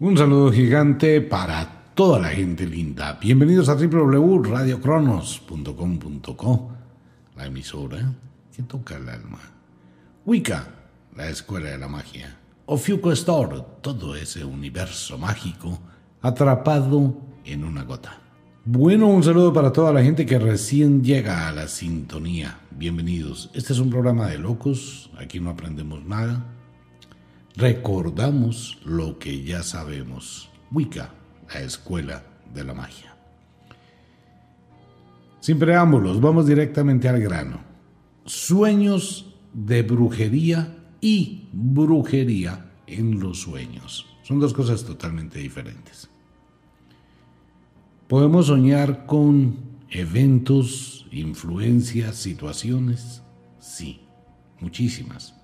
Un saludo gigante para toda la gente linda. Bienvenidos a www.radiocronos.com.co, la emisora que toca el alma. Wicca, la escuela de la magia. Ofiuco Store, todo ese universo mágico atrapado en una gota. Bueno, un saludo para toda la gente que recién llega a la sintonía. Bienvenidos. Este es un programa de locos. Aquí no aprendemos nada. Recordamos lo que ya sabemos. Wicca, la escuela de la magia. Sin preámbulos, vamos directamente al grano. Sueños de brujería y brujería en los sueños. Son dos cosas totalmente diferentes. Podemos soñar con eventos, influencias, situaciones. Sí, muchísimas.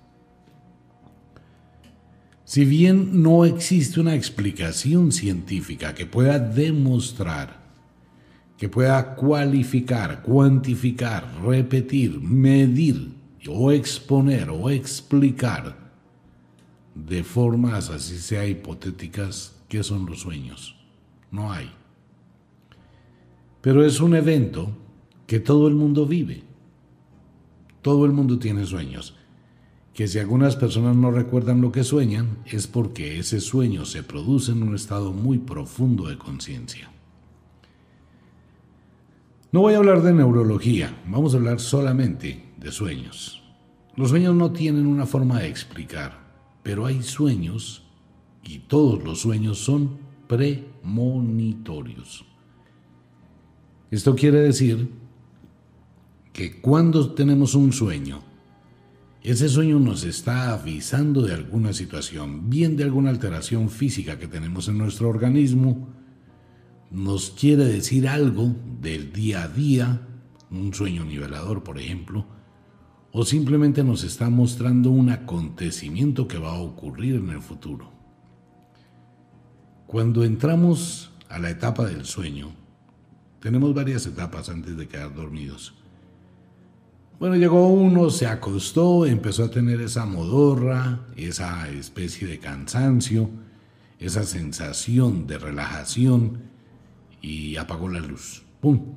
Si bien no existe una explicación científica que pueda demostrar, que pueda cualificar, cuantificar, repetir, medir o exponer o explicar de formas así sea hipotéticas qué son los sueños, no hay. Pero es un evento que todo el mundo vive. Todo el mundo tiene sueños. Que si algunas personas no recuerdan lo que sueñan, es porque ese sueño se produce en un estado muy profundo de conciencia. No voy a hablar de neurología, vamos a hablar solamente de sueños. Los sueños no tienen una forma de explicar, pero hay sueños y todos los sueños son premonitorios. Esto quiere decir que cuando tenemos un sueño, ese sueño nos está avisando de alguna situación, bien de alguna alteración física que tenemos en nuestro organismo, nos quiere decir algo del día a día, un sueño nivelador, por ejemplo, o simplemente nos está mostrando un acontecimiento que va a ocurrir en el futuro. Cuando entramos a la etapa del sueño, tenemos varias etapas antes de quedar dormidos. Bueno, llegó uno, se acostó, empezó a tener esa modorra, esa especie de cansancio, esa sensación de relajación y apagó la luz. ¡Pum!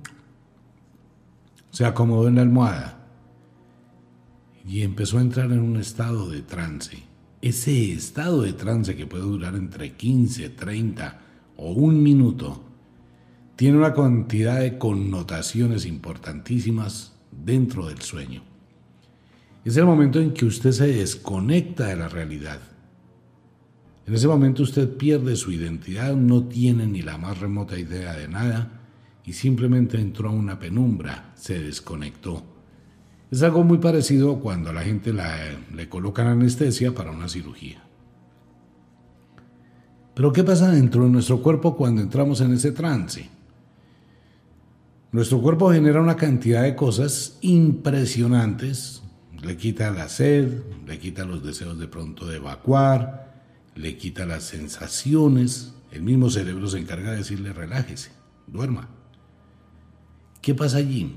Se acomodó en la almohada y empezó a entrar en un estado de trance. Ese estado de trance que puede durar entre 15, 30 o un minuto tiene una cantidad de connotaciones importantísimas dentro del sueño. Es el momento en que usted se desconecta de la realidad. En ese momento usted pierde su identidad, no tiene ni la más remota idea de nada y simplemente entró a una penumbra, se desconectó. Es algo muy parecido cuando a la gente le colocan anestesia para una cirugía. Pero ¿qué pasa dentro de nuestro cuerpo cuando entramos en ese trance? Nuestro cuerpo genera una cantidad de cosas impresionantes. Le quita la sed, le quita los deseos de pronto de evacuar, le quita las sensaciones. El mismo cerebro se encarga de decirle relájese, duerma. ¿Qué pasa allí?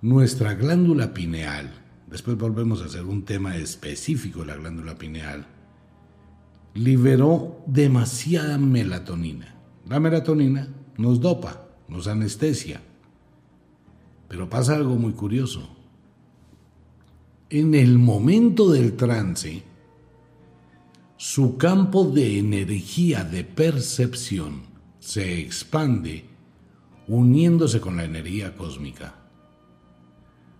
Nuestra glándula pineal, después volvemos a hacer un tema específico de la glándula pineal, liberó demasiada melatonina. La melatonina nos dopa, nos anestesia. Pero pasa algo muy curioso. En el momento del trance, su campo de energía de percepción se expande uniéndose con la energía cósmica,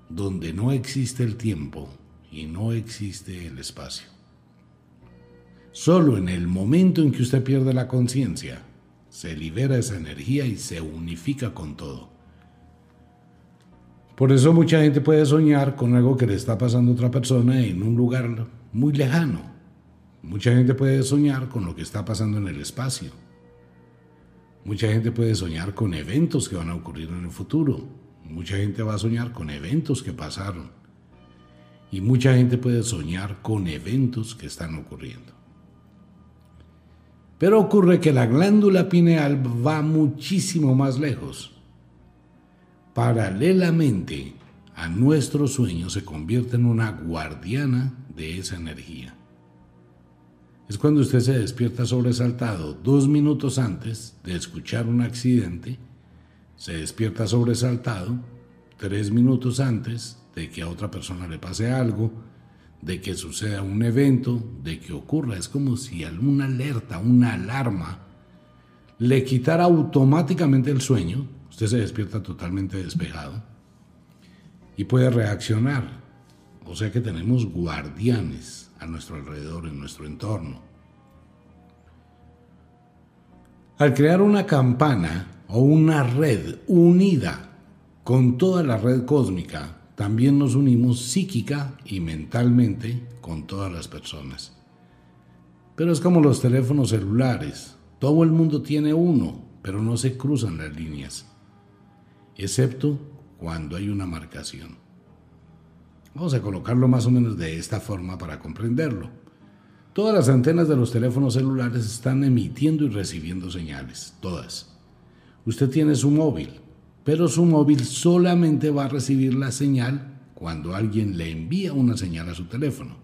donde no existe el tiempo y no existe el espacio. Solo en el momento en que usted pierde la conciencia, se libera esa energía y se unifica con todo. Por eso mucha gente puede soñar con algo que le está pasando a otra persona en un lugar muy lejano. Mucha gente puede soñar con lo que está pasando en el espacio. Mucha gente puede soñar con eventos que van a ocurrir en el futuro. Mucha gente va a soñar con eventos que pasaron. Y mucha gente puede soñar con eventos que están ocurriendo. Pero ocurre que la glándula pineal va muchísimo más lejos. Paralelamente a nuestro sueño se convierte en una guardiana de esa energía. es cuando usted se despierta sobresaltado dos minutos antes de escuchar un accidente, se despierta sobresaltado tres minutos antes de que a otra persona le pase algo, de que suceda un evento, de que ocurra. Es como si alguna alerta, una alarma, le quitara automáticamente el sueño. Usted se despierta totalmente despejado y puede reaccionar. O sea que tenemos guardianes a nuestro alrededor, en nuestro entorno. Al crear una campana o una red unida con toda la red cósmica, también nos unimos psíquica y mentalmente con todas las personas. Pero es como los teléfonos celulares. Todo el mundo tiene uno, pero no se cruzan las líneas, excepto cuando hay una marcación. Vamos a colocarlo más o menos de esta forma para comprenderlo. Todas las antenas de los teléfonos celulares están emitiendo y recibiendo señales, todas. Usted tiene su móvil, pero su móvil solamente va a recibir la señal cuando alguien le envía una señal a su teléfono.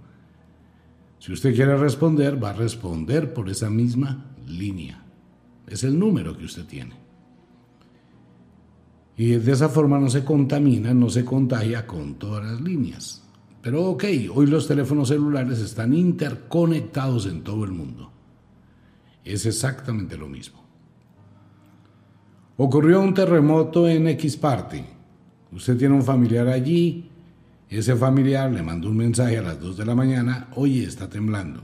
Si usted quiere responder, va a responder por esa misma línea. Es el número que usted tiene. Y de esa forma no se contamina, no se contagia con todas las líneas. Pero ok, hoy los teléfonos celulares están interconectados en todo el mundo. Es exactamente lo mismo. Ocurrió un terremoto en X parte. Usted tiene un familiar allí. Ese familiar le mandó un mensaje a las 2 de la mañana. Oye, está temblando.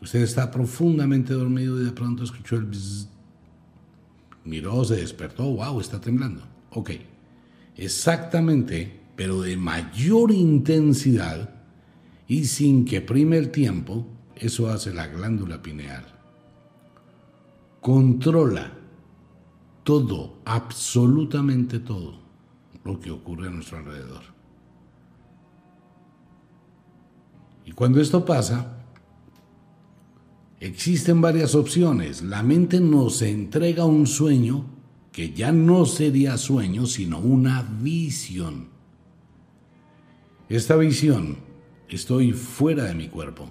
Usted está profundamente dormido y de pronto escuchó el bzzz. Miró, se despertó. Wow, está temblando. Ok. Exactamente, pero de mayor intensidad y sin que prime el tiempo, eso hace la glándula pineal. Controla todo, absolutamente todo lo que ocurre a nuestro alrededor. Y cuando esto pasa, existen varias opciones. La mente nos entrega un sueño que ya no sería sueño, sino una visión. Esta visión, estoy fuera de mi cuerpo.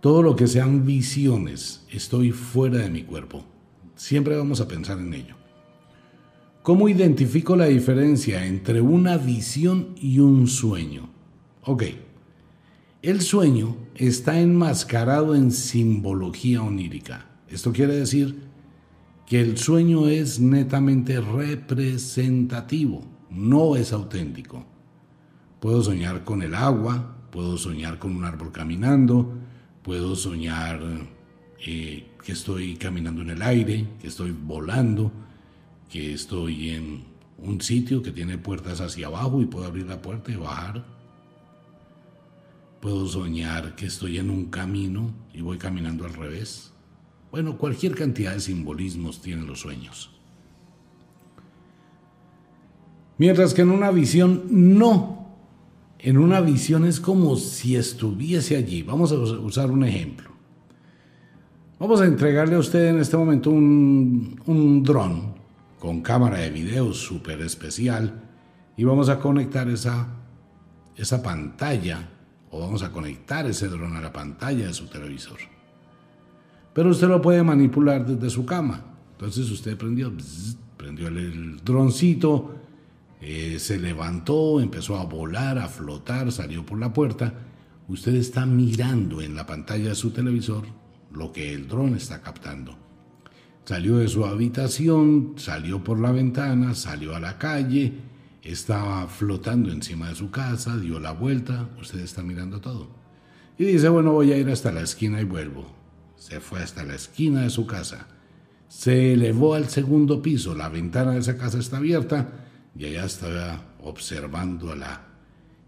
Todo lo que sean visiones, estoy fuera de mi cuerpo. Siempre vamos a pensar en ello. ¿Cómo identifico la diferencia entre una visión y un sueño? Ok, el sueño está enmascarado en simbología onírica. Esto quiere decir que el sueño es netamente representativo, no es auténtico. Puedo soñar con el agua, puedo soñar con un árbol caminando, puedo soñar eh, que estoy caminando en el aire, que estoy volando, que estoy en un sitio que tiene puertas hacia abajo y puedo abrir la puerta y bajar. Puedo soñar que estoy en un camino y voy caminando al revés. Bueno, cualquier cantidad de simbolismos tienen los sueños. Mientras que en una visión no. En una visión es como si estuviese allí. Vamos a usar un ejemplo. Vamos a entregarle a usted en este momento un, un dron con cámara de video súper especial y vamos a conectar esa, esa pantalla o vamos a conectar ese dron a la pantalla de su televisor. Pero usted lo puede manipular desde su cama. Entonces usted prendió, prendió el, droncito, eh, se levantó, empezó a volar, a flotar, salió por la puerta. Usted está mirando en la pantalla de su televisor lo que el dron está captando. Salió de su habitación, salió por la ventana, salió a la calle, estaba flotando encima de su casa, dio la vuelta, usted está mirando todo. Y dice, bueno, voy a ir hasta la esquina y vuelvo. Se fue hasta la esquina de su casa. Se elevó al segundo piso, la ventana de esa casa está abierta y allá estaba observando a la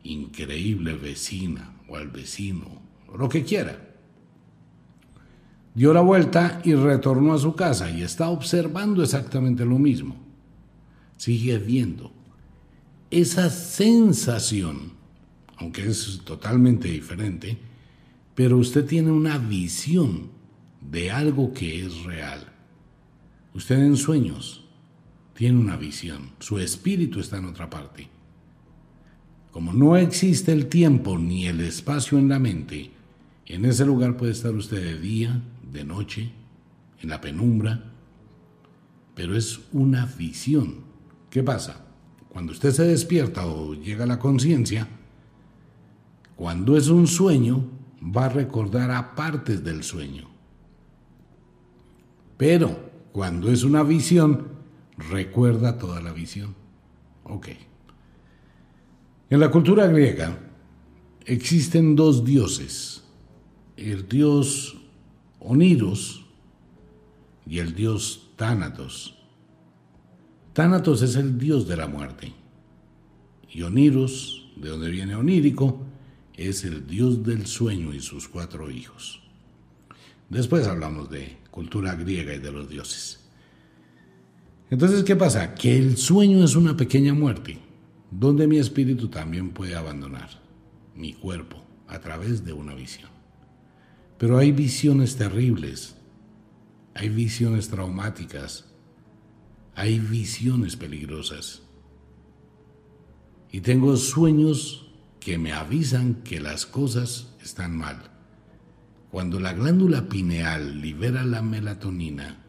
increíble vecina o al vecino, o lo que quiera dio la vuelta y retornó a su casa y está observando exactamente lo mismo. Sigue viendo. Esa sensación, aunque es totalmente diferente, pero usted tiene una visión de algo que es real. Usted en sueños tiene una visión, su espíritu está en otra parte. Como no existe el tiempo ni el espacio en la mente, En ese lugar puede estar usted de día, de noche, en la penumbra, pero es una visión. ¿Qué pasa? Cuando usted se despierta o llega a la conciencia, cuando es un sueño, va a recordar a partes del sueño. Pero cuando es una visión, recuerda toda la visión. Ok. En la cultura griega existen dos dioses, el dios Oniros y el dios Tánatos. Tánatos es el dios de la muerte y Oniros, de donde viene onírico, es el dios del sueño y sus cuatro hijos. Después hablamos de cultura griega y de los dioses. Entonces, ¿qué pasa? Que el sueño es una pequeña muerte, donde mi espíritu también puede abandonar mi cuerpo a través de una visión. Pero hay visiones terribles, hay visiones traumáticas, hay visiones peligrosas. Y tengo sueños que me avisan que las cosas están mal. Cuando la glándula pineal libera la melatonina,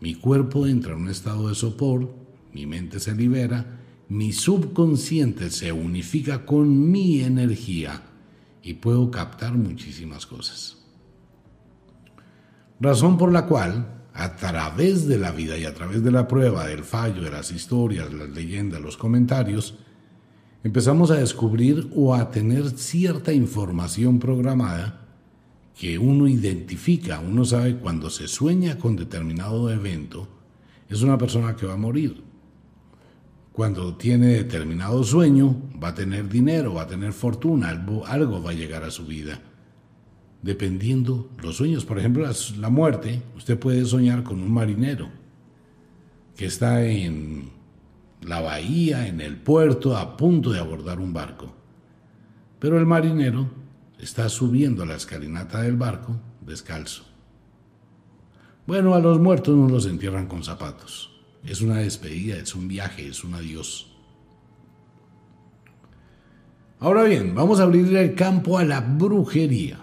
mi cuerpo entra en un estado de sopor, mi mente se libera, mi subconsciente se unifica con mi energía y puedo captar muchísimas cosas. Razón por la cual, a través de la vida y a través de la prueba, del fallo, de las historias, las leyendas, los comentarios, empezamos a descubrir o a tener cierta información programada que uno identifica, uno sabe cuando se sueña con determinado evento, es una persona que va a morir. Cuando tiene determinado sueño, va a tener dinero, va a tener fortuna, algo, algo va a llegar a su vida. Dependiendo los sueños, por ejemplo, la muerte, usted puede soñar con un marinero que está en la bahía, en el puerto, a punto de abordar un barco. Pero el marinero está subiendo la escalinata del barco descalzo. Bueno, a los muertos no los entierran con zapatos. Es una despedida, es un viaje, es un adiós. Ahora bien, vamos a abrir el campo a la brujería.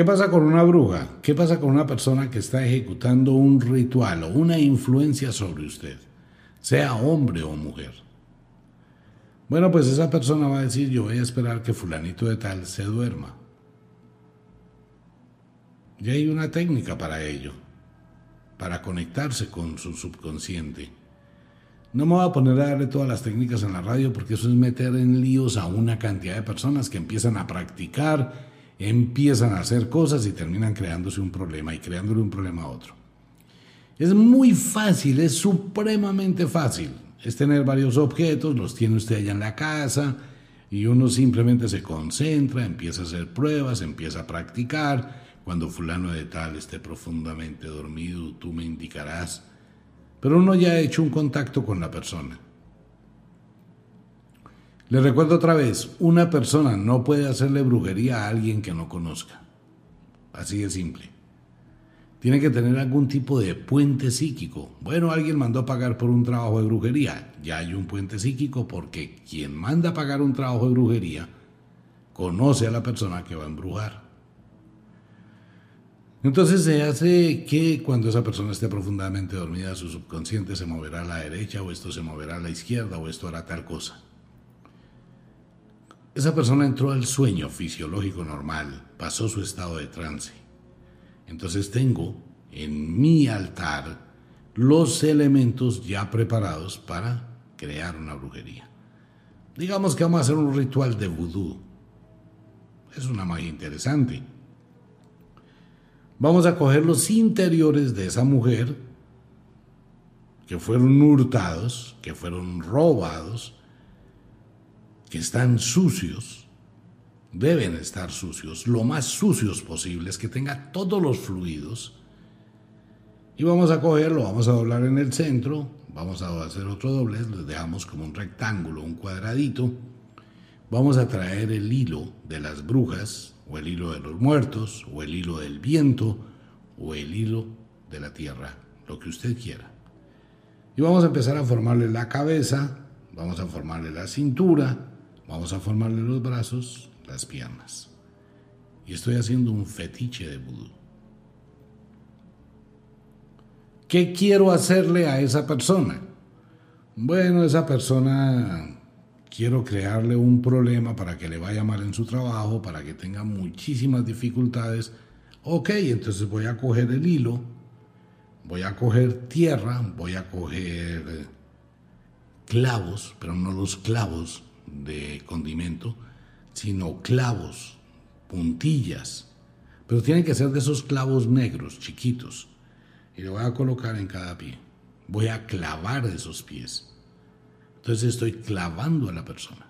¿Qué pasa con una bruja? ¿Qué pasa con una persona que está ejecutando un ritual o una influencia sobre usted? sea hombre o mujer. Bueno, pues esa persona va a decir, yo voy a esperar que fulanito de tal se duerma. Y hay una técnica para ello, para conectarse con su subconsciente. No me voy a poner a darle todas las técnicas en la radio porque eso es meter en líos a una cantidad de personas que empiezan a practicar, empiezan a hacer cosas y terminan creándose un problema y creándole un problema a otro. Es muy fácil, es supremamente fácil. Es tener varios objetos, los tiene usted allá en la casa y uno simplemente se concentra, empieza a hacer pruebas, empieza a practicar. Cuando fulano de tal esté profundamente dormido, tú me indicarás. Pero uno ya ha hecho un contacto con la persona. Le recuerdo otra vez, una persona no puede hacerle brujería a alguien que no conozca. Así de simple tiene que tener algún tipo de puente psíquico. Bueno, alguien mandó a pagar por un trabajo de brujería. Ya hay un puente psíquico porque quien manda a pagar un trabajo de brujería conoce a la persona que va a embrujar. Entonces se hace que cuando esa persona esté profundamente dormida, su subconsciente se moverá a la derecha o esto se moverá a la izquierda o esto hará tal cosa. Esa persona entró al sueño fisiológico normal, pasó su estado de trance entonces tengo en mi altar los elementos ya preparados para crear una brujería. Digamos que vamos a hacer un ritual de vudú. Es una magia interesante. Vamos a coger los interiores de esa mujer que fueron hurtados, que fueron robados, que están sucios, deben estar sucios, lo más sucios posibles, que tenga todos los fluidos. Y vamos a cogerlo, vamos a doblar en el centro, vamos a hacer otro doblez, les dejamos como un rectángulo, un cuadradito. Vamos a traer el hilo de las brujas, o el hilo de los muertos, o el hilo del viento, o el hilo de la tierra, lo que usted quiera. Y vamos a empezar a formarle la cabeza, vamos a formarle la cintura, vamos a formarle los brazos, las piernas. y estoy haciendo un fetiche de vudú. ¿Qué quiero hacerle a esa persona? Bueno, esa persona quiero crearle un problema para que le vaya mal en su trabajo, para que tenga muchísimas dificultades. Ok, entonces voy a coger el hilo, voy a coger tierra, voy a coger eh, clavos, pero no los clavos de condimento, sino clavos, puntillas. Pero tienen que ser de esos clavos negros, chiquitos. Y le voy a colocar en cada pie. Voy a clavar esos pies. Entonces estoy clavando a la persona.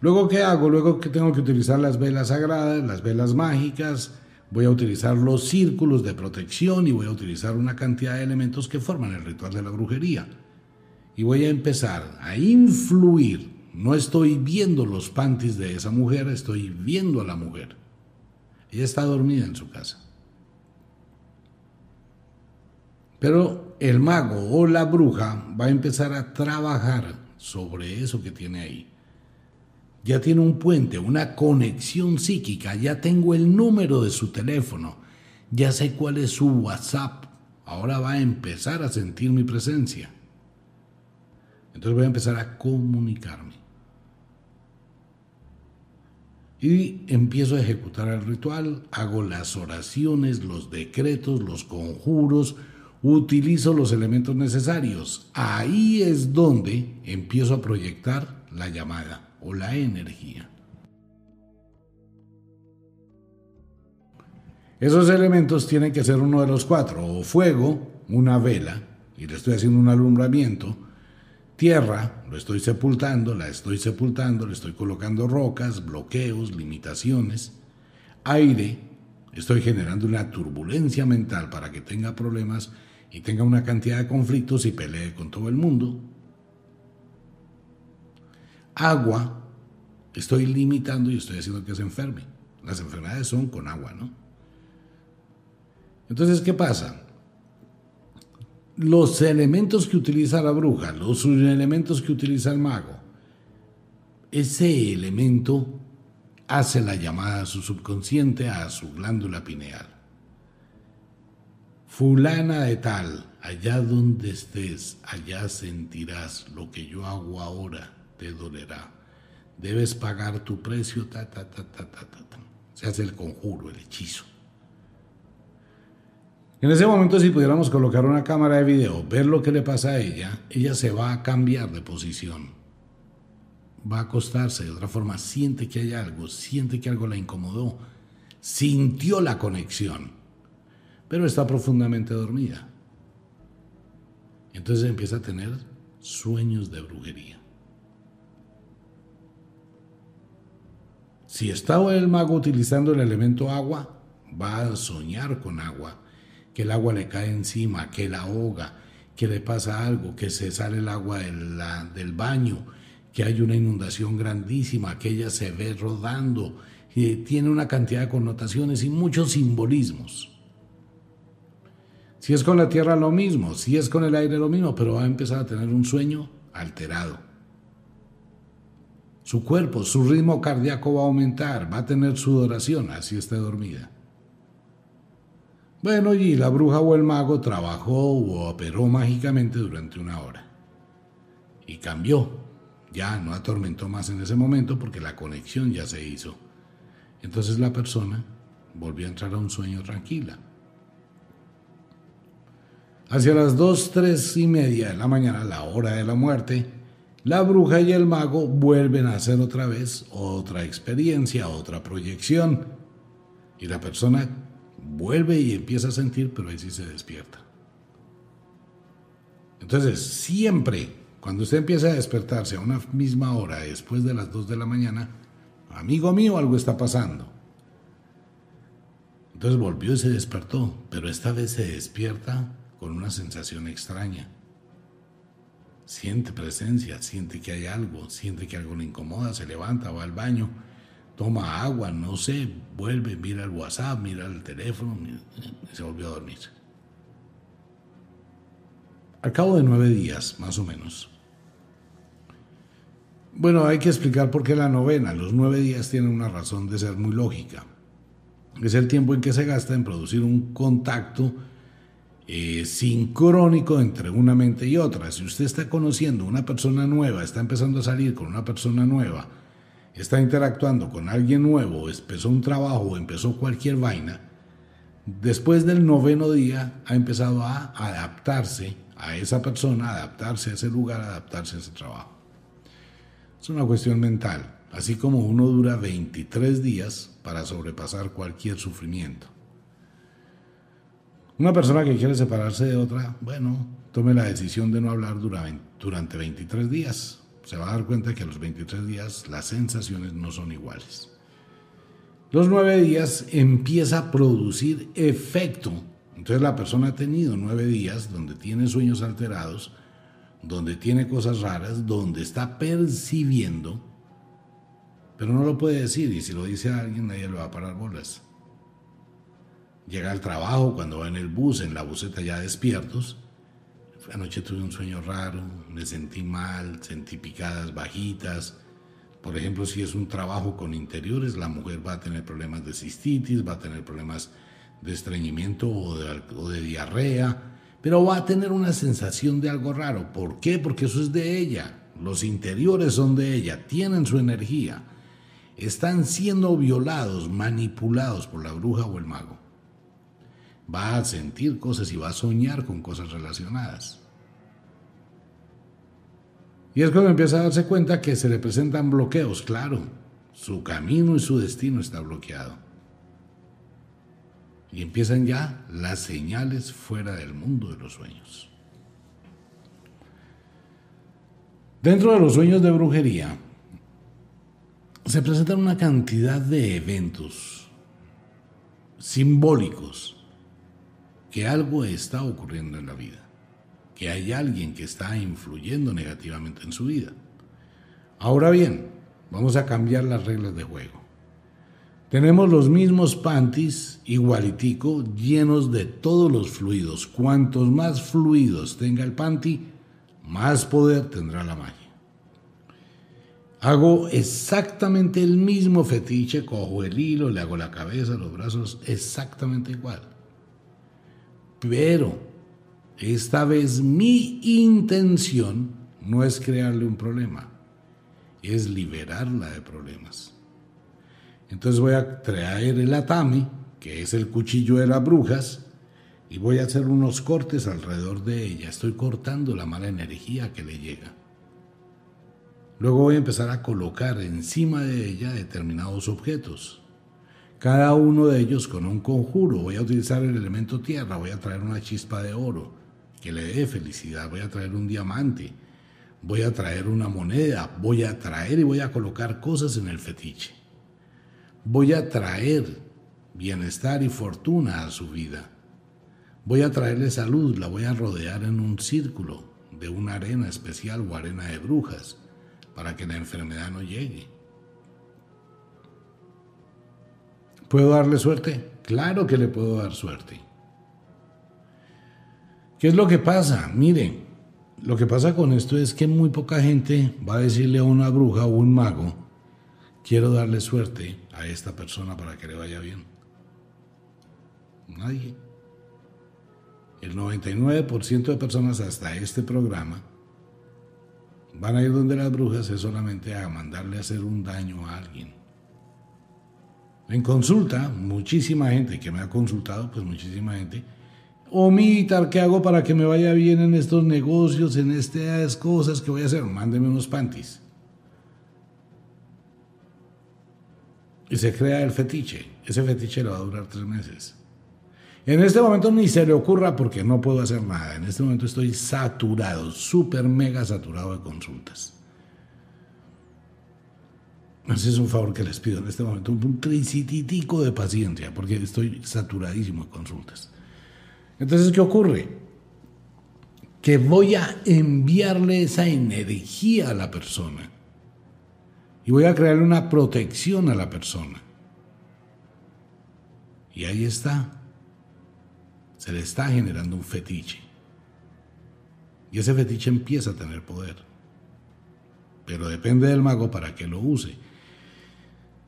Luego, ¿qué hago? Luego que tengo que utilizar las velas sagradas, las velas mágicas, voy a utilizar los círculos de protección y voy a utilizar una cantidad de elementos que forman el ritual de la brujería. Y voy a empezar a influir. No estoy viendo los panties de esa mujer, estoy viendo a la mujer. Ella está dormida en su casa. Pero el mago o la bruja va a empezar a trabajar sobre eso que tiene ahí. Ya tiene un puente, una conexión psíquica, ya tengo el número de su teléfono, ya sé cuál es su WhatsApp. Ahora va a empezar a sentir mi presencia. Entonces voy a empezar a comunicarme. Y empiezo a ejecutar el ritual, hago las oraciones, los decretos, los conjuros, utilizo los elementos necesarios. Ahí es donde empiezo a proyectar la llamada o la energía. Esos elementos tienen que ser uno de los cuatro, o fuego, una vela, y le estoy haciendo un alumbramiento, tierra, lo estoy sepultando, la estoy sepultando, le estoy colocando rocas, bloqueos, limitaciones, aire, estoy generando una turbulencia mental para que tenga problemas y tenga una cantidad de conflictos y pelee con todo el mundo. Agua, estoy limitando y estoy haciendo que se enferme. Las enfermedades son con agua, ¿no? Entonces, ¿qué pasa? Los elementos que utiliza la bruja, los elementos que utiliza el mago, ese elemento hace la llamada a su subconsciente, a su glándula pineal. Fulana de tal, allá donde estés, allá sentirás lo que yo hago ahora, te dolerá. Debes pagar tu precio, ta, ta, ta, ta, ta, ta. Se hace el conjuro, el hechizo. En ese momento, si pudiéramos colocar una cámara de video, ver lo que le pasa a ella, ella se va a cambiar de posición. Va a acostarse de otra forma, siente que hay algo, siente que algo la incomodó, sintió la conexión pero está profundamente dormida. Entonces empieza a tener sueños de brujería. Si estaba el mago utilizando el elemento agua, va a soñar con agua, que el agua le cae encima, que la ahoga, que le pasa algo, que se sale el agua del, baño, que hay una inundación grandísima, que ella se ve rodando, y tiene una cantidad de connotaciones y muchos simbolismos. Si es con la tierra lo mismo, si es con el aire lo mismo, pero va a empezar a tener un sueño alterado. Su cuerpo, su ritmo cardíaco va a aumentar, va a tener sudoración, así esté dormida. Bueno, y la bruja o el mago trabajó o operó mágicamente durante una hora. Y cambió. Ya no atormentó más en ese momento porque la conexión ya se hizo. Entonces la persona volvió a entrar a un sueño tranquila. Hacia las dos, tres y media de la mañana, la hora de la muerte, la bruja y el mago vuelven a hacer otra vez otra experiencia, otra proyección. Y la persona vuelve y empieza a sentir, pero ahí sí se despierta. Entonces, siempre, cuando usted empieza a despertarse a una misma hora después de las dos de la mañana, amigo mío, algo está pasando. Entonces volvió y se despertó, pero esta vez se despierta con una sensación extraña. Siente presencia, siente que hay algo, siente que algo le incomoda, se levanta, va al baño, toma agua, no sé, vuelve, mira el WhatsApp, mira el teléfono y se volvió a dormir. Al cabo de nueve días, más o menos, Bueno, hay que explicar por qué la novena. Los nueve días tienen una razón de ser muy lógica. Es el tiempo en que se gasta en producir un contacto eh, sincrónico entre una mente y otra. Si usted está conociendo una persona nueva, está empezando a salir con una persona nueva, está interactuando con alguien nuevo, empezó un trabajo empezó cualquier vaina, después del noveno día ha empezado a adaptarse a esa persona, adaptarse a ese lugar, adaptarse a ese trabajo. Es una cuestión mental, así como uno dura 23 días para sobrepasar cualquier sufrimiento. Una persona que quiere separarse de otra, bueno, tome la decisión de no hablar durante 23 días. Se va a dar cuenta que a los 23 días las sensaciones no son iguales. Los nueve días empieza a producir efecto. Entonces la persona ha tenido nueve días donde tiene sueños alterados, donde tiene cosas raras, donde está percibiendo, pero no lo puede decir y si lo dice a alguien nadie le va a parar bolas. Llega al trabajo cuando va en el bus, en la buseta ya despiertos. Anoche tuve un sueño raro, me sentí mal, sentí picadas bajitas. Por ejemplo, si es un trabajo con interiores, la mujer va a tener problemas de cistitis, va a tener problemas de estreñimiento o de, o de diarrea pero va a tener una sensación de algo raro. ¿Por qué? Porque eso es de ella. Los interiores son de ella, tienen su energía. Están siendo violados, manipulados por la bruja o el mago. Va a sentir cosas y va a soñar con cosas relacionadas. Y es cuando empieza a darse cuenta que se le presentan bloqueos, claro. Su camino y su destino está bloqueado y empiezan ya las señales fuera del mundo de los sueños. Dentro de los sueños de brujería se presentan una cantidad de eventos simbólicos que algo está ocurriendo en la vida, que hay alguien que está influyendo negativamente en su vida. Ahora bien, vamos a cambiar las reglas de juego. Tenemos los mismos panties, igualitico, llenos de todos los fluidos. Cuantos más fluidos tenga el panty, más poder tendrá la magia. Hago exactamente el mismo fetiche, cojo el hilo, le hago la cabeza, los brazos, exactamente igual. Pero esta vez mi intención no es crearle un problema, es liberarla de problemas. Entonces voy a traer el atami, que es el cuchillo de las brujas, y voy a hacer unos cortes alrededor de ella. Estoy cortando la mala energía que le llega. Luego voy a empezar a colocar encima de ella determinados objetos. Cada uno de ellos con un conjuro. Voy a utilizar el elemento tierra, voy a traer una chispa de oro que le dé felicidad, voy a traer un diamante, voy a traer una moneda, voy a traer y voy a colocar cosas en el fetiche voy a traer bienestar y fortuna a su vida. Voy a traerle salud, la voy a rodear en un círculo de una arena especial o arena de brujas para que la enfermedad no llegue. ¿Puedo darle suerte? Claro que le puedo dar suerte. ¿Qué es lo que pasa? Miren, lo que pasa con esto es que muy poca gente va a decirle a una bruja o un mago, quiero darle suerte a esta persona para que le vaya bien? Nadie. El 99% de personas hasta este programa van a ir donde las brujas es solamente a mandarle a hacer un daño a alguien. En consulta, muchísima gente que me ha consultado, pues muchísima gente, omita, ¿qué hago para que me vaya bien en estos negocios, en estas cosas que voy a hacer? Mándeme unos panties. y se crea el fetiche. Ese fetiche le va a durar tres meses. En este momento ni se le ocurra porque no puedo hacer nada. En este momento estoy saturado, súper mega saturado de consultas. Ese es un favor que les pido en este momento, un tricititico de paciencia, porque estoy saturadísimo de consultas. Entonces, ¿qué ocurre? Que voy a enviarle esa energía a la persona y voy a crearle una protección a la persona. Y ahí está. Se le está generando un fetiche. Y ese fetiche empieza a tener poder. pero depende del mago para que lo use.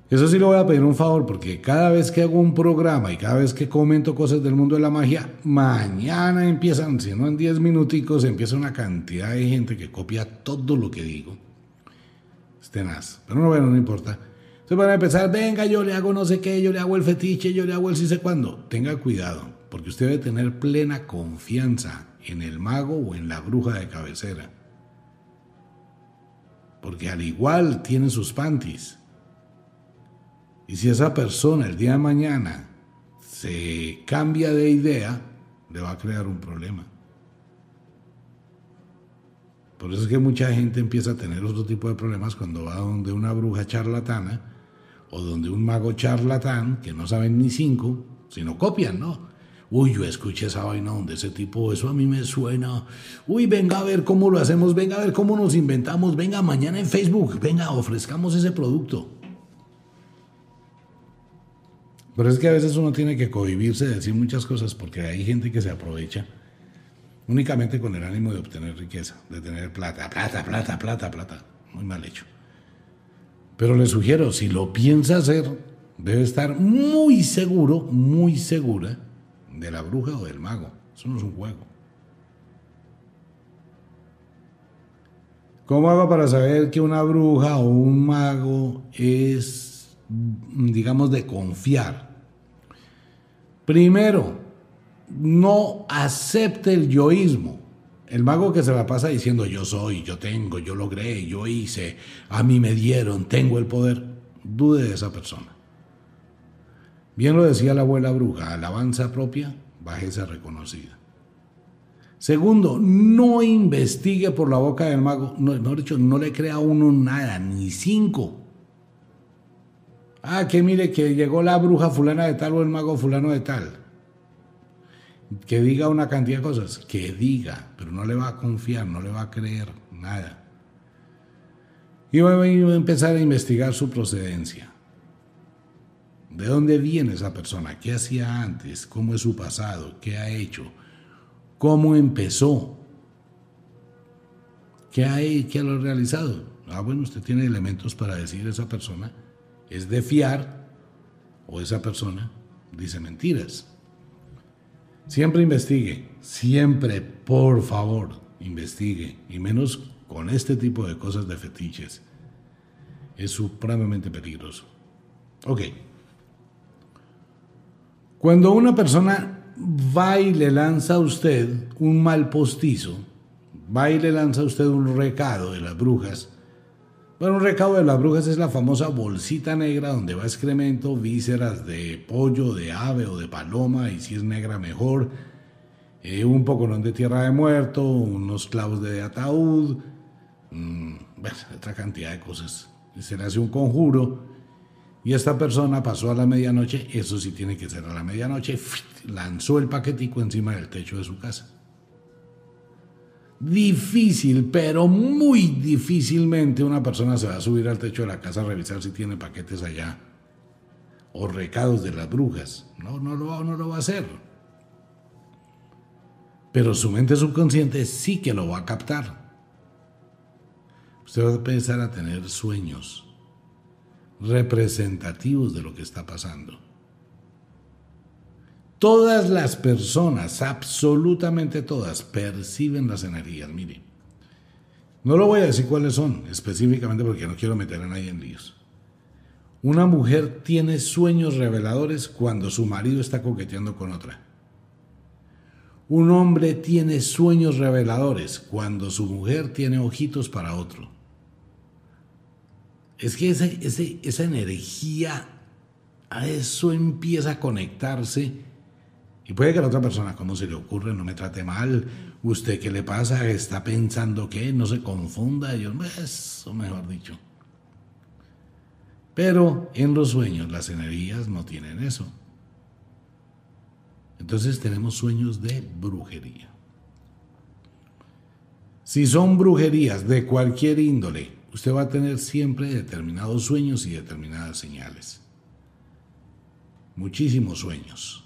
Eso sí le voy a pedir un favor, porque cada vez que hago un programa y cada vez que comento cosas del mundo de la magia, mañana empiezan, si no en 10 minuticos, empieza una cantidad de gente que copia todo lo que digo. Es tenaz. Pero no, bueno, no importa. Se van a empezar, venga, yo le hago no sé qué, yo le hago el fetiche, yo le hago el sí sé cuándo. Tenga cuidado, porque usted debe tener plena confianza en el mago o en la bruja de cabecera. Porque al igual tiene sus panties y si esa persona el día de mañana se cambia de idea, le va a crear un problema. Por eso es que mucha gente empieza a tener otro tipo de problemas cuando va donde una bruja charlatana o donde un mago charlatán, que no saben ni cinco, sino copian, ¿no? Uy, yo escuché esa vaina donde ese tipo, eso a mí me suena. Uy, venga a ver cómo lo hacemos, venga a ver cómo nos inventamos, venga mañana en Facebook, venga, ofrezcamos ese producto. Pero es que a veces uno tiene que cohibirse de decir muchas cosas porque hay gente que se aprovecha únicamente con el ánimo de obtener riqueza, de tener plata, plata, plata, plata, plata. Muy mal hecho. Pero le sugiero, si lo piensa hacer, debe estar muy seguro, muy segura de la bruja o del mago. Eso no es un juego. ¿Cómo hago para saber que una bruja o un mago es, digamos, de confiar? Primero, no acepte el yoísmo. El mago que se la pasa diciendo yo soy, yo tengo, yo logré, yo hice, a mí me dieron, tengo el poder, dude de esa persona. Bien lo decía la abuela bruja, alabanza propia, bajeza reconocida. Segundo, no investigue por la boca del mago, no, dicho, no le crea a uno nada, ni cinco. Ah, que mire que llegó la bruja fulana de tal o el mago fulano de tal. Que diga una cantidad de cosas, que diga, pero no le va a confiar, no le va a creer nada. Y va a empezar a investigar su procedencia. ¿De dónde viene esa persona? ¿Qué hacía antes? ¿Cómo es su pasado? ¿Qué ha hecho? ¿Cómo empezó? ¿Qué ha, qué ha realizado? Ah, bueno, usted tiene elementos para decir esa persona es de fiar o esa persona dice mentiras. Siempre investigue, siempre, por favor, investigue, y menos con este tipo de cosas de fetiches. Es supremamente peligroso. Ok. Cuando una persona va y le lanza a usted un mal postizo, va y le lanza a usted un recado de las brujas, bueno, un recado de las brujas es la famosa bolsita negra donde va excremento, vísceras de pollo, de ave o de paloma, y si es negra mejor, eh, un poco de tierra de muerto, unos clavos de ataúd, mm, bueno, otra cantidad de cosas. se le hace un conjuro. Y esta persona pasó a la medianoche, eso sí tiene que ser a la medianoche, lanzó el paquetico encima del techo de su casa difícil, pero muy difícilmente una persona se va a subir al techo de la casa a revisar si tiene paquetes allá o recados de las brujas. No, no lo, no lo va a hacer. Pero su mente subconsciente sí que lo va a captar. Usted va a empezar a tener sueños representativos de lo que está pasando. Todas las personas, absolutamente todas, perciben las energías. Mire, no lo voy a decir cuáles son específicamente porque no quiero meter a nadie en líos. Una mujer tiene sueños reveladores cuando su marido está coqueteando con otra. Un hombre tiene sueños reveladores cuando su mujer tiene ojitos para otro. Es que esa, esa energía, a eso empieza a conectarse y puede que la otra persona, ¿cómo se le ocurre? No me trate mal. ¿Usted qué le pasa? ¿Está pensando qué? No se confunda. Yo, eso mejor dicho. Pero en los sueños las energías no tienen eso. Entonces tenemos sueños de brujería. Si son brujerías de cualquier índole, usted va a tener siempre determinados sueños y determinadas señales. Muchísimos sueños.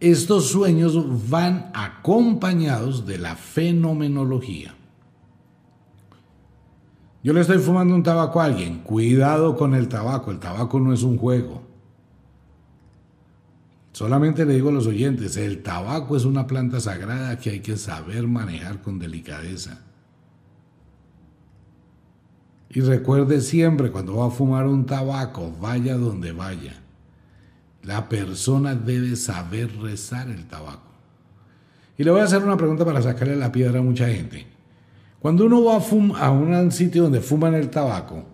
Estos sueños van acompañados de la fenomenología. Yo le estoy fumando un tabaco a alguien. Cuidado con el tabaco. El tabaco no es un juego. Solamente le digo a los oyentes, el tabaco es una planta sagrada que hay que saber manejar con delicadeza. Y recuerde siempre, cuando va a fumar un tabaco, vaya donde vaya, la persona debe saber rezar el tabaco. Y le voy a hacer una pregunta para sacarle la piedra a mucha gente. Cuando uno va a, a un sitio donde fuman el tabaco,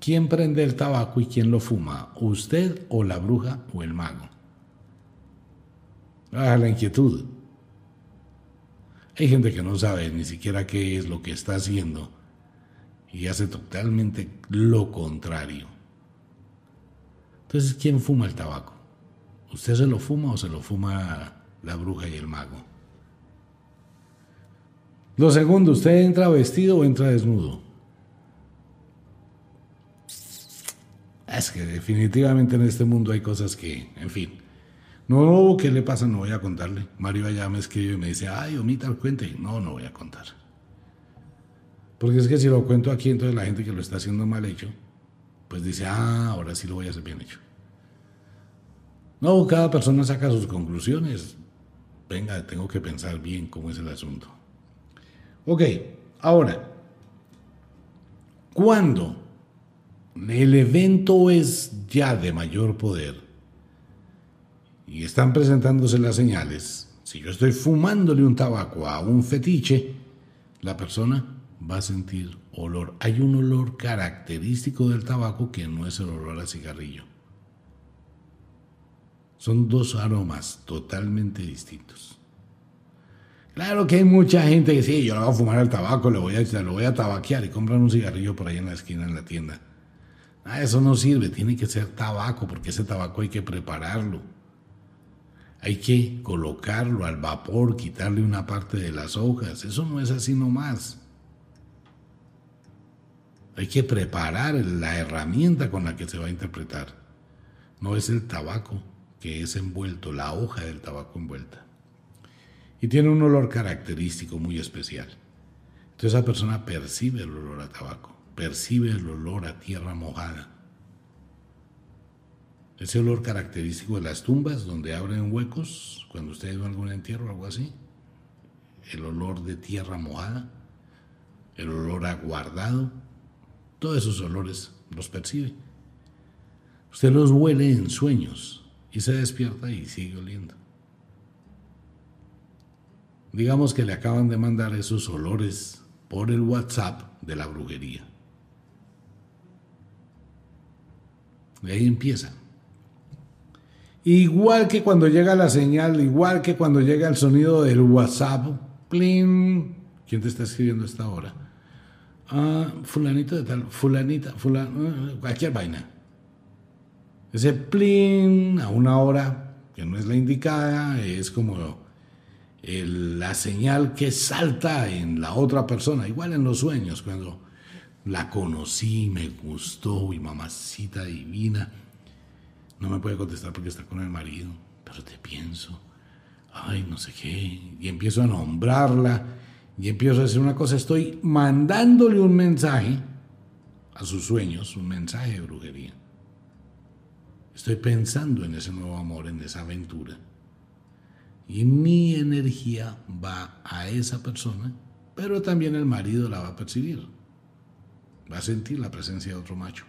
¿quién prende el tabaco y quién lo fuma? ¿Usted o la bruja o el mago? Ah, la inquietud. Hay gente que no sabe ni siquiera qué es lo que está haciendo y hace totalmente lo contrario. Entonces, ¿quién fuma el tabaco? ¿Usted se lo fuma o se lo fuma la bruja y el mago? Lo segundo, ¿usted entra vestido o entra desnudo? Es que definitivamente en este mundo hay cosas que, en fin, no, ¿qué le pasa? No voy a contarle. Mario allá me escribe y me dice, ay, omita el cuente. No, no voy a contar. Porque es que si lo cuento aquí, entonces la gente que lo está haciendo mal hecho, pues dice, ah, ahora sí lo voy a hacer bien hecho. No, cada persona saca sus conclusiones. Venga, tengo que pensar bien cómo es el asunto. Ok, ahora, cuando el evento es ya de mayor poder, y están presentándose las señales, si yo estoy fumándole un tabaco a un fetiche, la persona va a sentir olor. Hay un olor característico del tabaco que no es el olor a cigarrillo. Son dos aromas totalmente distintos. Claro que hay mucha gente que sí, yo le voy a fumar el tabaco, le voy a, lo voy a tabaquear y compran un cigarrillo por ahí en la esquina en la tienda. Ah, eso no sirve, tiene que ser tabaco, porque ese tabaco hay que prepararlo. Hay que colocarlo al vapor, quitarle una parte de las hojas. Eso no es así nomás. Hay que preparar la herramienta con la que se va a interpretar. No es el tabaco que es envuelto, la hoja del tabaco envuelta. Y tiene un olor característico muy especial. Entonces esa persona percibe el olor a tabaco, percibe el olor a tierra mojada ese olor característico de las tumbas donde abren huecos, cuando ustedes ven algún entierro o algo así. El olor de tierra mojada, el olor aguardado, todos esos olores los percibe. Usted los huele en sueños y se despierta y sigue oliendo. Digamos que le acaban de mandar esos olores por el WhatsApp de la brujería. Y ahí empieza. Igual que cuando llega la señal, igual que cuando llega el sonido del WhatsApp, plin. ¿Quién te está escribiendo esta hora? Ah, fulanito de tal, fulanita, fulan, cualquier vaina. Ese plin a una hora que no es la indicada, es como la señal que salta en la otra persona, igual en los sueños, cuando la conocí, me gustó y mamacita divina no me puede contestar porque está con el marido, pero te pienso, ay, no sé qué, y empiezo a nombrarla, y empiezo a hacer una cosa, estoy mandándole un mensaje a sus sueños, un mensaje de brujería. Estoy pensando en ese nuevo amor, en esa aventura. Y mi energía va a esa persona, pero también el marido la va a percibir. Va a sentir la presencia de otro macho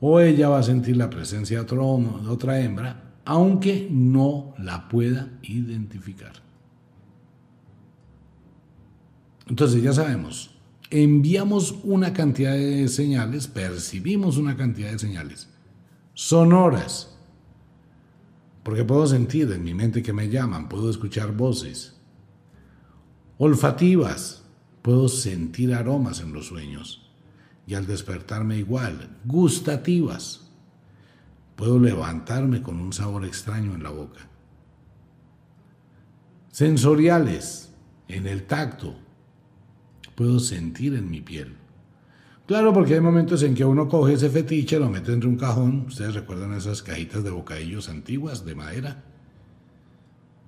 o ella va a sentir la presencia de, otra hembra, aunque no la pueda identificar. Entonces ya sabemos, enviamos una cantidad de señales, percibimos una cantidad de señales sonoras, porque puedo sentir en mi mente que me llaman, puedo escuchar voces, olfativas, puedo sentir aromas en los sueños y al despertarme igual, gustativas. Puedo levantarme con un sabor extraño en la boca. Sensoriales, en el tacto. Puedo sentir en mi piel. Claro, porque hay momentos en que uno coge ese fetiche, lo mete entre un cajón. Ustedes recuerdan esas cajitas de bocadillos antiguas de madera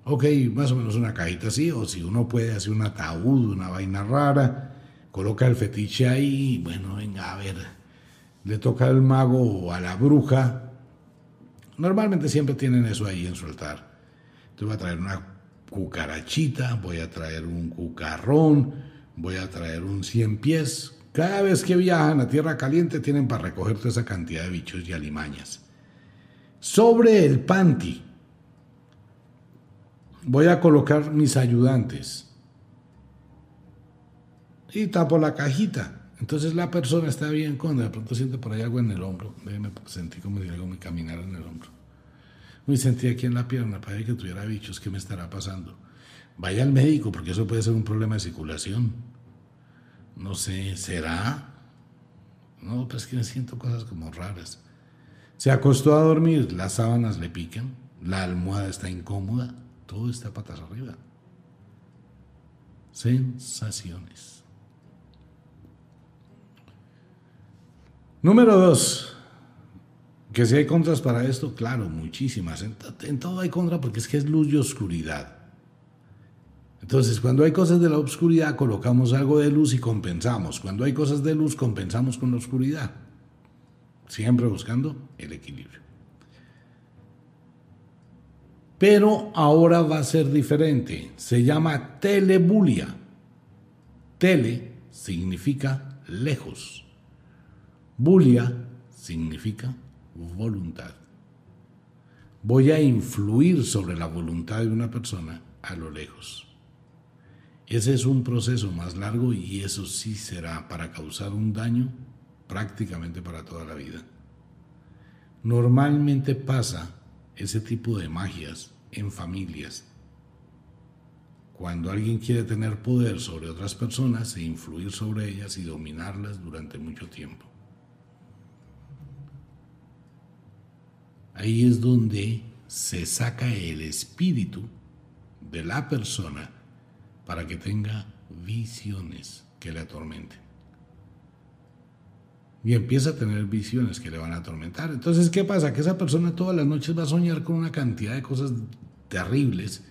Ok, más o menos una cajita así, o si uno puede hacer un ataúd, una vaina rara, coloca el fetiche ahí, bueno, venga, a ver, le toca al mago o a la bruja. Normalmente siempre tienen eso ahí en su altar. Entonces voy a traer una cucarachita, voy a traer un cucarrón, voy a traer un cien pies. Cada vez que viajan a tierra caliente tienen para recoger toda esa cantidad de bichos y alimañas. Sobre el panty voy a colocar mis ayudantes y tapo la cajita. Entonces la persona está bien cuando de pronto siente por ahí algo en el hombro. Me sentí como si algo me caminara en el hombro. Me sentí aquí en la pierna, para que tuviera bichos, ¿qué me estará pasando? Vaya al médico, porque eso puede ser un problema de circulación. No sé, ¿será? No, pues que me siento cosas como raras. Se acostó a dormir, las sábanas le pican, la almohada está incómoda, todo está patas arriba. Sensaciones. Número dos. Que si hay contras para esto, claro, muchísimas. En, todo hay contra porque es que es luz y oscuridad. Entonces, cuando hay cosas de la oscuridad, colocamos algo de luz y compensamos. Cuando hay cosas de luz, compensamos con la oscuridad. Siempre buscando el equilibrio. Pero ahora va a ser diferente. Se llama telebulia. Tele significa lejos. Bulia significa voluntad. Voy a influir sobre la voluntad de una persona a lo lejos. Ese es un proceso más largo y eso sí será para causar un daño prácticamente para toda la vida. Normalmente pasa ese tipo de magias en familias. Cuando alguien quiere tener poder sobre otras personas e influir sobre ellas y dominarlas durante mucho tiempo. Ahí es donde se saca el espíritu de la persona para que tenga visiones que le atormenten. Y empieza a tener visiones que le van a atormentar. Entonces, ¿qué pasa? Que esa persona todas las noches va a soñar con una cantidad de cosas terribles.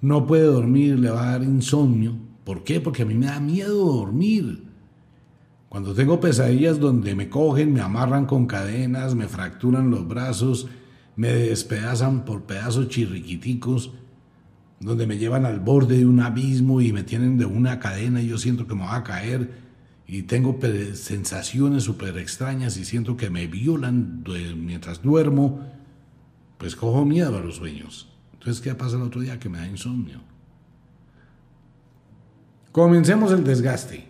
No puede dormir, le va a dar insomnio. ¿Por qué? Porque a mí me da miedo dormir. Cuando tengo pesadillas donde me cogen, me amarran con cadenas, me fracturan los brazos, me despedazan por pedazos chirriquiticos, donde me llevan al borde de un abismo y me tienen de una cadena y yo siento que me va a caer y tengo sensaciones súper extrañas y siento que me violan mientras duermo, pues cojo miedo a los sueños. Entonces, ¿qué pasa el otro día? Que me da insomnio. Comencemos el desgaste.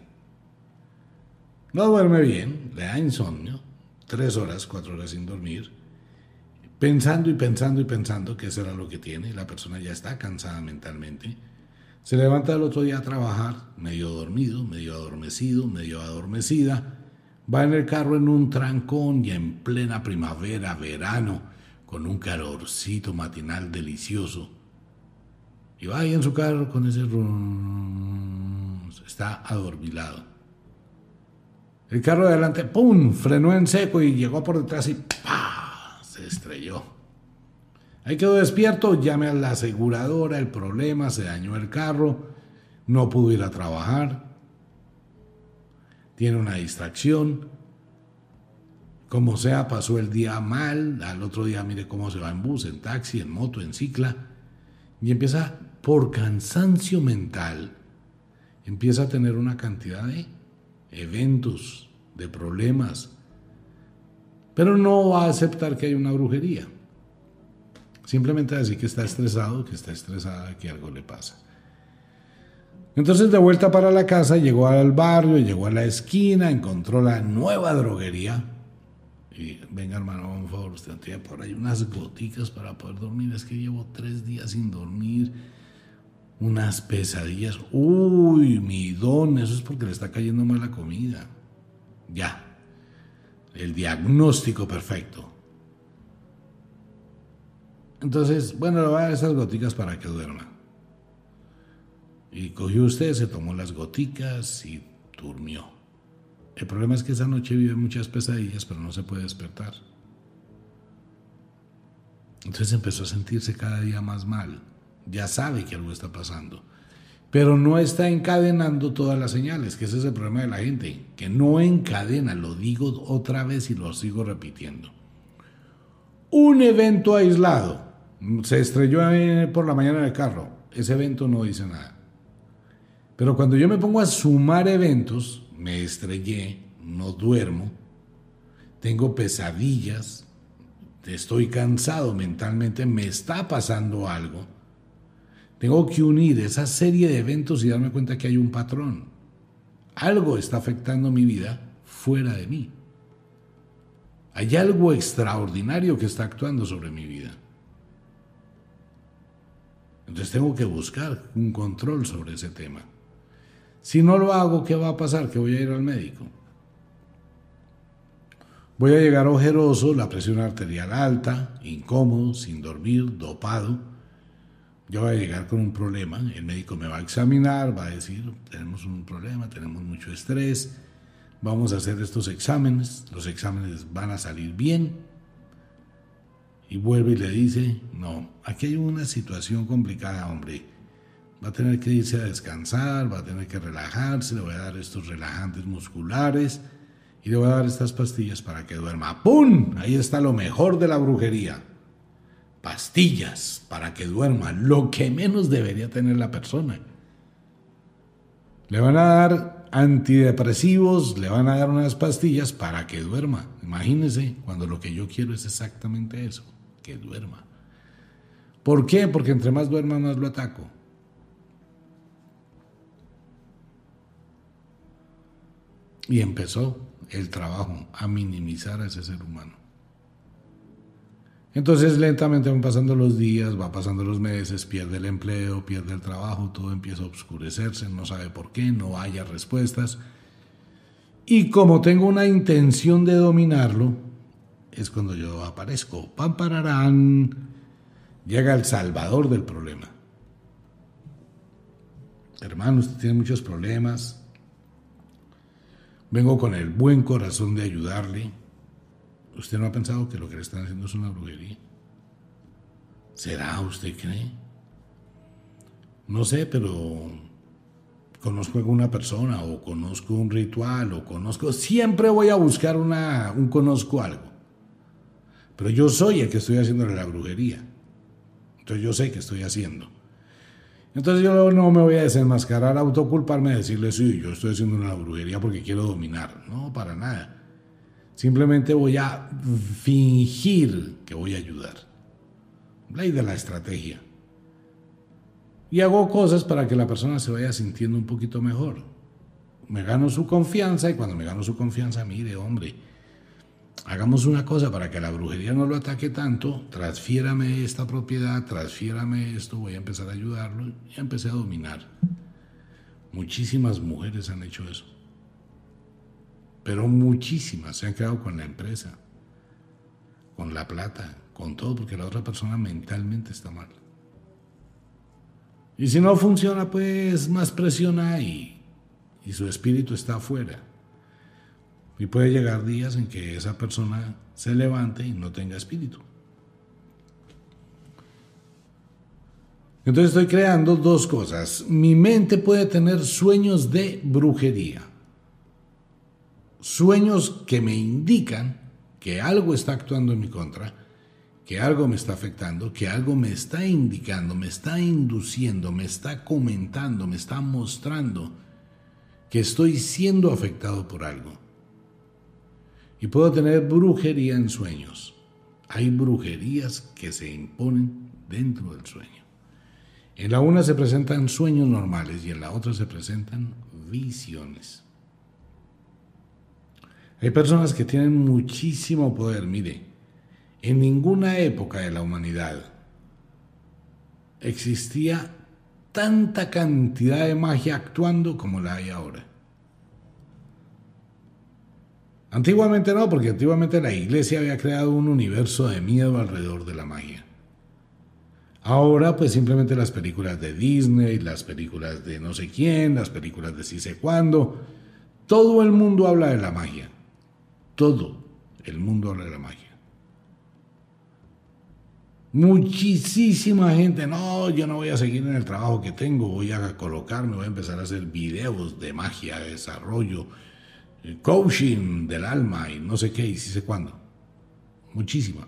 No duerme bien, le da insomnio, tres horas, cuatro horas sin dormir, pensando y pensando y pensando que eso era lo que tiene, la persona ya está cansada mentalmente se levanta el otro día a trabajar, medio dormido, medio adormecido, medio adormecida. Va en el carro en un trancón y en plena primavera, verano, con un calorcito matinal delicioso. Y va ahí en su carro con ese está adormilado. El carro de adelante, ¡pum!, frenó en seco y llegó por detrás y ¡pah! Estrelló. Ahí quedó despierto, llame a la aseguradora, el problema, se dañó el carro, no pudo ir a trabajar, tiene una distracción, como sea, pasó el día mal, al otro día mire cómo se va en bus, en taxi, en moto, en cicla, y empieza por cansancio mental, empieza a tener una cantidad de eventos, de problemas, pero no va a aceptar que hay una brujería. Simplemente decir que está estresado, que está estresada, que algo le pasa. Entonces de vuelta para la casa, llegó al barrio, llegó a la esquina, encontró la nueva droguería. Y venga hermano, por favor, usted tiene por ahí unas goticas para poder dormir. Es que llevo tres días sin dormir. Unas pesadillas. Uy, mi don, eso es porque le está cayendo mal la comida. Ya. El diagnóstico perfecto. Entonces, bueno, le voy a dar esas goticas para que duerma. Y cogió usted, se tomó las goticas y durmió. El problema es que esa noche vive muchas pesadillas, pero no se puede despertar. Entonces empezó a sentirse cada día más mal. ya sabe que algo está pasando, pero no está encadenando todas las señales, que ese es el problema de la gente, que no encadena, lo digo otra vez y lo sigo repitiendo. Un evento aislado, se estrelló por la mañana en el carro, ese evento no dice nada. Pero cuando yo me pongo a sumar eventos, me estrellé, no duermo, tengo pesadillas, estoy cansado mentalmente, me está pasando algo. Tengo que unir esa serie de eventos y darme cuenta que hay un patrón. Algo está afectando mi vida fuera de mí. Hay algo extraordinario que está actuando sobre mi vida. Entonces tengo que buscar un control sobre ese tema. Si no lo hago, ¿qué va a pasar? Que voy a ir al médico. Voy a llegar ojeroso, la presión arterial alta, incómodo, sin dormir, dopado. Yo voy a llegar con un problema, el médico me va a examinar, va a decir, tenemos un problema, tenemos mucho estrés, vamos a hacer estos exámenes, los exámenes van a salir bien. Y vuelve y le dice, no, aquí hay una situación complicada, hombre. Va a tener que irse a descansar, va a tener que relajarse, le voy a dar estos relajantes musculares y le voy a dar estas pastillas para que duerma. ¡Pum! Ahí está lo mejor de la brujería. Pastillas para que duerma, lo que menos debería tener la persona. Le van a dar antidepresivos, le van a dar unas pastillas para que duerma. Imagínense cuando lo que yo quiero es exactamente eso, que duerma. ¿Por qué? Porque entre más duerma, más lo ataco. Y empezó el trabajo, a minimizar a ese ser humano. Entonces lentamente van pasando los días, va pasando los meses, pierde el empleo, pierde el trabajo, todo empieza a oscurecerse, no sabe por qué, no haya respuestas. Y como tengo una intención de dominarlo, es cuando yo aparezco. Pam, pararán. Llega el salvador del problema. Hermano, usted tiene muchos problemas, Vengo con el buen corazón de ayudarle. ¿Usted no ha pensado que lo que le están haciendo es una brujería? ¿Será usted cree? No sé, pero conozco a alguna persona o conozco un ritual o conozco... Siempre voy a buscar una, un conozco algo. Pero yo soy el que estoy haciéndole la brujería. Entonces yo sé qué estoy haciendo. Entonces yo no me voy a desenmascarar, autoculparme, decirle, sí, yo estoy haciendo una brujería porque quiero dominar. No, para nada. Simplemente voy a fingir que voy a ayudar. Ley de la estrategia. Y hago cosas para que la persona se vaya sintiendo un poquito mejor. Me gano su confianza y cuando me gano su confianza, mire, hombre, hagamos una cosa para que la brujería no lo ataque tanto, transfiérame esta propiedad, transfiérame esto, voy a empezar a ayudarlo y empecé a dominar. Muchísimas mujeres han hecho eso. Pero muchísimas se han quedado con la empresa, con la plata, con todo, porque la otra persona mentalmente está mal. Y si no funciona, pues más presión hay y su espíritu está afuera. Y puede llegar días en que esa persona se levante y no tenga espíritu. Entonces estoy creando dos cosas. Mi mente puede tener sueños de brujería. Sueños que me indican que algo está actuando en mi contra, que algo me está afectando, que algo me está indicando, me está induciendo, me está comentando, me está mostrando que estoy siendo afectado por algo. Y puedo tener brujería en sueños. Hay brujerías que se imponen dentro del sueño. En la una se presentan sueños normales y en la otra se presentan visiones. Hay personas que tienen muchísimo poder. Mire, en ninguna época de la humanidad existía tanta cantidad de magia actuando como la hay ahora. Antiguamente no, porque antiguamente la iglesia había creado un universo de miedo alrededor de la magia. Ahora pues simplemente las películas de Disney, las películas de no sé quién, las películas de sí sé cuándo, todo el mundo habla de la magia. Todo el mundo habla de la magia. Muchísima gente, no, yo no voy a seguir en el trabajo que tengo, voy a colocarme, voy a empezar a hacer videos de magia, de desarrollo, eh, coaching del alma y no sé qué, y sí sé cuándo. Muchísima.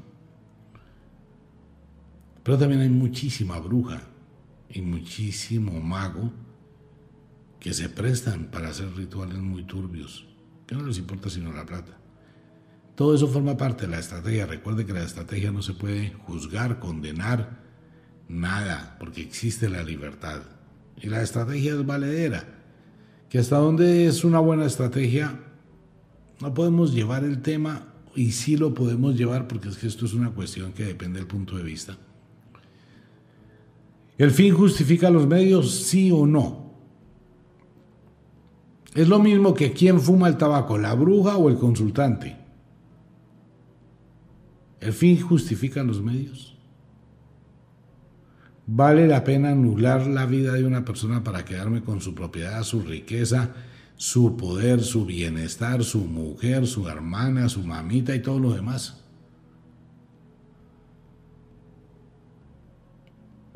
Pero también hay muchísima bruja y muchísimo mago que se prestan para hacer rituales muy turbios, que no les importa sino la plata. Todo eso forma parte de la estrategia. Recuerde que la estrategia no se puede juzgar, condenar, nada, porque existe la libertad. Y la estrategia es valedera. Que hasta donde es una buena estrategia, no podemos llevar el tema, y sí lo podemos llevar, porque es que esto es una cuestión que depende del punto de vista. ¿El fin justifica los medios, sí o no? Es lo mismo que quién fuma el tabaco, la bruja o el consultante. ¿El fin justifica los medios? ¿Vale la pena anular la vida de una persona para quedarme con su propiedad, su riqueza, su poder, su bienestar, su mujer, su hermana, su mamita y todo lo demás?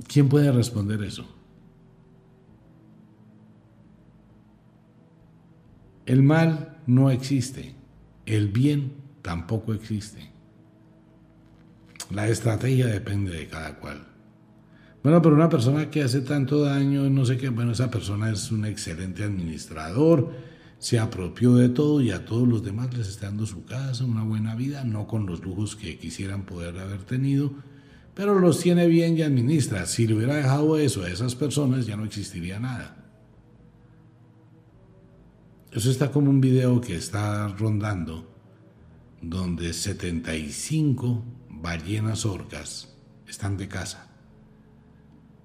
¿Quién puede responder eso? El mal no existe, el bien tampoco existe. La estrategia depende de cada cual. Bueno, pero una persona que hace tanto daño, no sé qué, bueno, esa persona es un excelente administrador, se apropió de todo y a todos los demás les está dando su casa, una buena vida, no con los lujos que quisieran poder haber tenido, pero los tiene bien y administra. Si le hubiera dejado eso a esas personas, ya no existiría nada. Eso está como un video que está rondando, donde 75 ballenas orcas están de caza.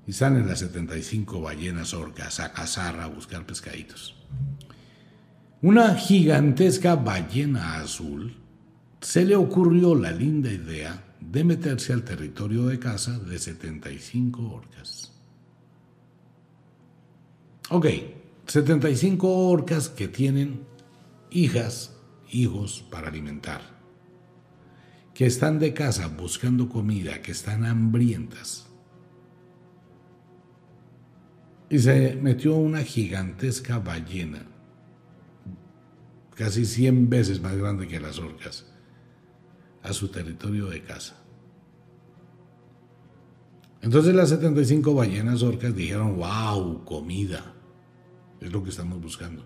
Y salen las 75 ballenas orcas a cazar, a buscar pescaditos. Una gigantesca ballena azul se le ocurrió la linda idea de meterse al territorio de caza de 75 orcas. Ok, 75 orcas que tienen hijas, hijos para alimentar que están de casa buscando comida, que están hambrientas. Y se metió una gigantesca ballena, casi 100 veces más grande que las orcas, a su territorio de casa. Entonces las 75 ballenas orcas dijeron, wow, comida, es lo que estamos buscando.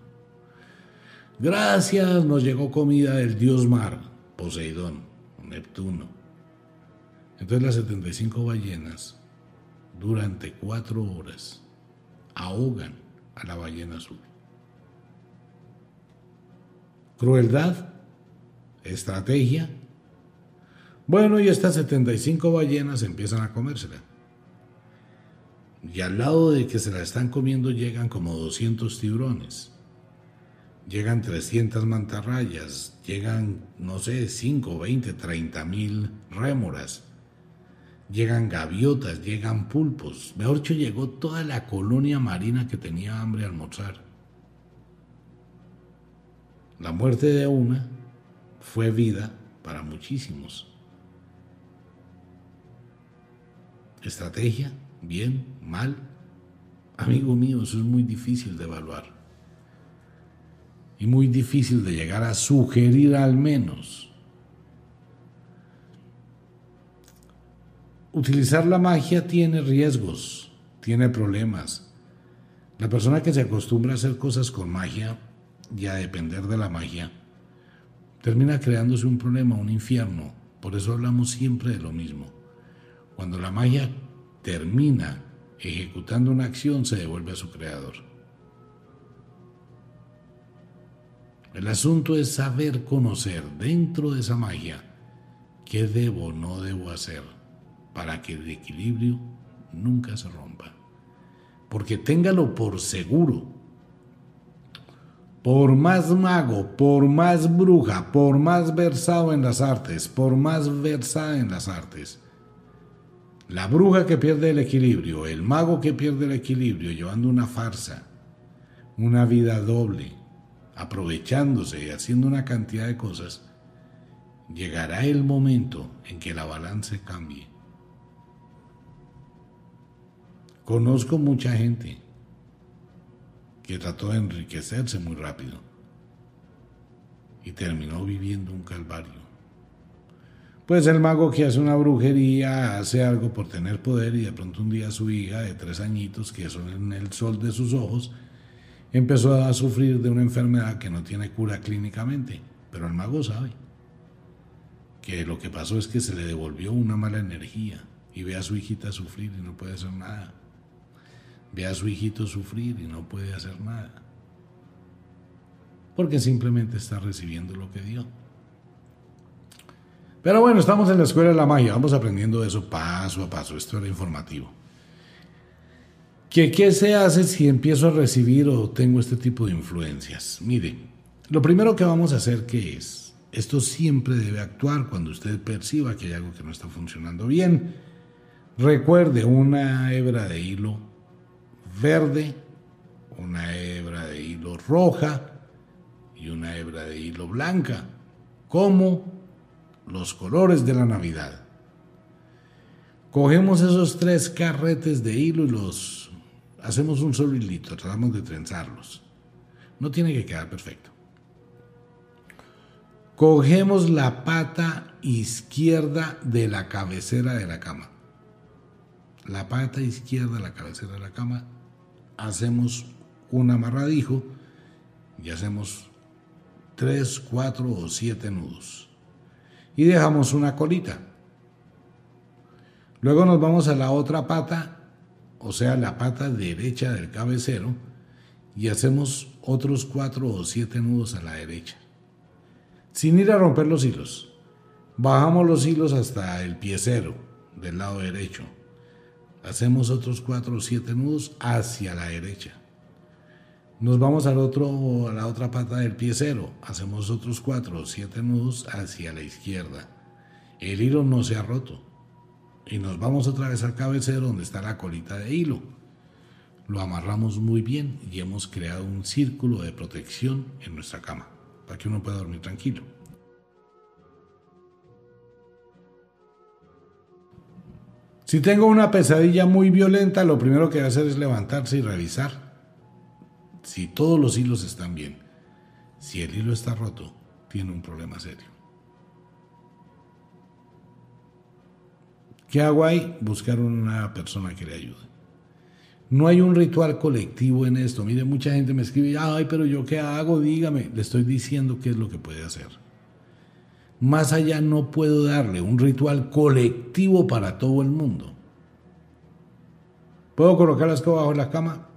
Gracias, nos llegó comida del dios mar, Poseidón. Neptuno. Entonces las 75 ballenas durante cuatro horas ahogan a la ballena azul. Crueldad, estrategia. Bueno, y estas 75 ballenas empiezan a comérsela. Y al lado de que se la están comiendo llegan como 200 tiburones llegan 300 mantarrayas, llegan, no sé, 5, 20, 30 mil rémoras, llegan gaviotas, llegan pulpos. Mejor dicho, llegó toda la colonia marina que tenía hambre a almorzar. La muerte de una fue vida para muchísimos. Estrategia, bien, mal. Amigo mío, eso es muy difícil de evaluar y muy difícil de llegar a sugerir al menos. Utilizar la magia tiene riesgos, tiene problemas. La persona que se acostumbra a hacer cosas con magia y a depender de la magia, termina creándose un problema, un infierno. Por eso hablamos siempre de lo mismo. Cuando la magia termina ejecutando una acción, se devuelve a su creador. El asunto es saber conocer dentro de esa magia qué debo o no debo hacer para que el equilibrio nunca se rompa. Porque téngalo por seguro. Por más mago, por más bruja, por más versado en las artes, por más versada en las artes, la bruja que pierde el equilibrio, el mago que pierde el equilibrio llevando una farsa, una vida doble, aprovechándose y haciendo una cantidad de cosas, llegará el momento en que la balance cambie. Conozco mucha gente que trató de enriquecerse muy rápido y terminó viviendo un calvario. Pues el mago que hace una brujería hace algo por tener poder y de pronto un día su hija de tres añitos, que son el sol de sus ojos, empezó a sufrir de una enfermedad que no tiene cura clínicamente, pero el mago sabe que lo que pasó es que se le devolvió una mala energía y ve a su hijita sufrir y no puede hacer nada. Ve a su hijito sufrir y no puede hacer nada. Porque simplemente está recibiendo lo que dio. Pero bueno, estamos en la escuela de la magia, vamos aprendiendo eso paso a paso. Esto era informativo. ¿Qué, ¿Qué se hace si empiezo a recibir o tengo este tipo de influencias? Mire, lo primero que vamos a hacer, ¿qué es? Esto siempre debe actuar cuando usted perciba que hay algo que no está funcionando bien. Recuerde una hebra de hilo verde, una hebra de hilo roja y una hebra de hilo blanca, como los colores de la Navidad. Cogemos esos tres carretes de hilo y los hacemos un solo hilito, tratamos de trenzarlos. No tiene que quedar perfecto. Cogemos la pata izquierda de la cabecera de la cama. La pata izquierda de la cabecera de la cama. Hacemos un amarradijo y hacemos tres, cuatro o siete nudos. Y dejamos una colita. Luego nos vamos a la otra pata o sea, la pata derecha del cabecero, y hacemos otros cuatro o siete nudos a la derecha. Sin ir a romper los hilos. Bajamos los hilos hasta el piecero del lado derecho. Hacemos otros cuatro o siete nudos hacia la derecha. Nos vamos al otro, a la otra pata del piecero. Hacemos otros cuatro o siete nudos hacia la izquierda. El hilo no se ha roto y nos vamos otra vez al cabecero donde está la colita de hilo. Lo amarramos muy bien y hemos creado un círculo de protección en nuestra cama para que uno pueda dormir tranquilo. Si tengo una pesadilla muy violenta, lo primero que voy a hacer es levantarse y revisar si todos los hilos están bien. Si el hilo está roto, tiene un problema serio. ¿Qué hago ahí? Buscar una persona que le ayude. No hay un ritual colectivo en esto. Mire, mucha gente me escribe, ay, pero yo qué hago, dígame. Le estoy diciendo qué es lo que puede hacer. Más allá no puedo darle un ritual colectivo para todo el mundo. ¿Puedo colocar la escoba bajo la cama?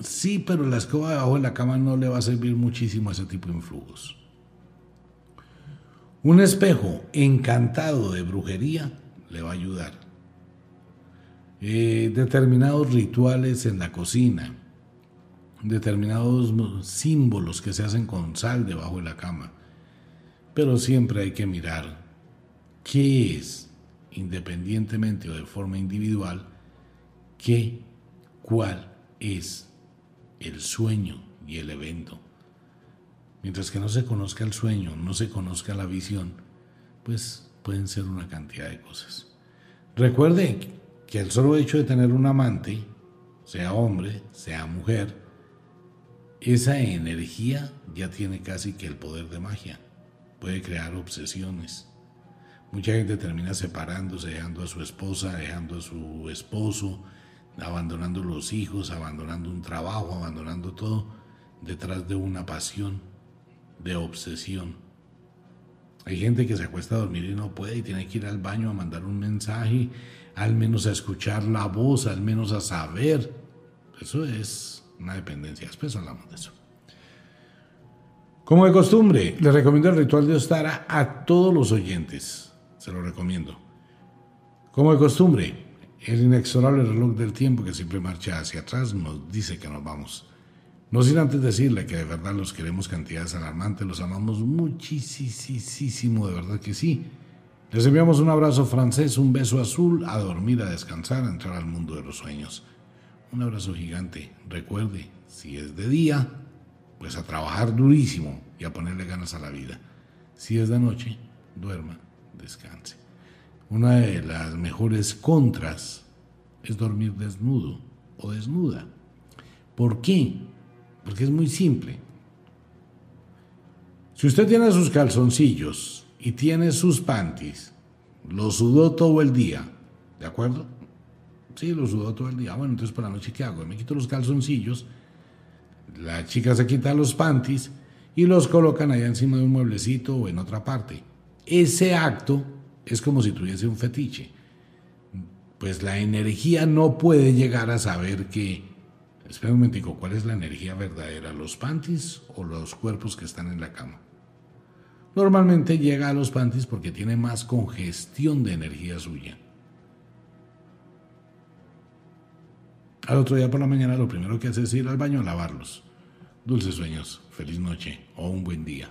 Sí, pero la escoba debajo de la cama no le va a servir muchísimo a ese tipo de influjos. Un espejo encantado de brujería le va a ayudar. Eh, determinados rituales en la cocina, determinados símbolos que se hacen con sal debajo de la cama. Pero siempre hay que mirar qué es, independientemente o de forma individual, qué, cuál es el sueño y el evento Mientras que no se conozca el sueño, no se conozca la visión, pues pueden ser una cantidad de cosas. Recuerde que el solo hecho de tener un amante, sea hombre, sea mujer, esa energía ya tiene casi que el poder de magia. Puede crear obsesiones. Mucha gente termina separándose, dejando a su esposa, dejando a su esposo, abandonando los hijos, abandonando un trabajo, abandonando todo detrás de una pasión de obsesión. Hay gente que se acuesta a dormir y no puede y tiene que ir al baño a mandar un mensaje, al menos a escuchar la voz, al menos a saber. Eso es una dependencia. Después hablamos de eso. Como de costumbre, les recomiendo el ritual de Ostara a todos los oyentes. Se lo recomiendo. Como de costumbre, el inexorable reloj del tiempo que siempre marcha hacia atrás nos dice que nos vamos. No sin antes decirle que de verdad los queremos cantidades alarmantes, los amamos muchísimo, de verdad que sí. Les enviamos un abrazo francés, un beso azul, a dormir, a descansar, a entrar al mundo de los sueños. Un abrazo gigante. Recuerde, si es de día, pues a trabajar durísimo y a ponerle ganas a la vida. Si es de noche, duerma, descanse. Una de las mejores contras es dormir desnudo o desnuda. ¿Por qué? Porque es muy simple. Si usted tiene sus calzoncillos y tiene sus panties, lo sudó todo el día, ¿de acuerdo? Sí, lo sudó todo el día. Bueno, entonces por la noche, ¿qué hago? Me quito los calzoncillos, la chica se quita los panties y los colocan allá encima de un mueblecito o en otra parte. Ese acto es como si tuviese un fetiche. Pues la energía no puede llegar a saber que, espera un momentico, ¿cuál es la energía verdadera? ¿Los panties o los cuerpos que están en la cama? Normalmente llega a los panties porque tiene más congestión de energía suya. Al otro día por la mañana lo primero que hace es ir al baño a lavarlos. Dulces sueños, feliz noche o un buen día.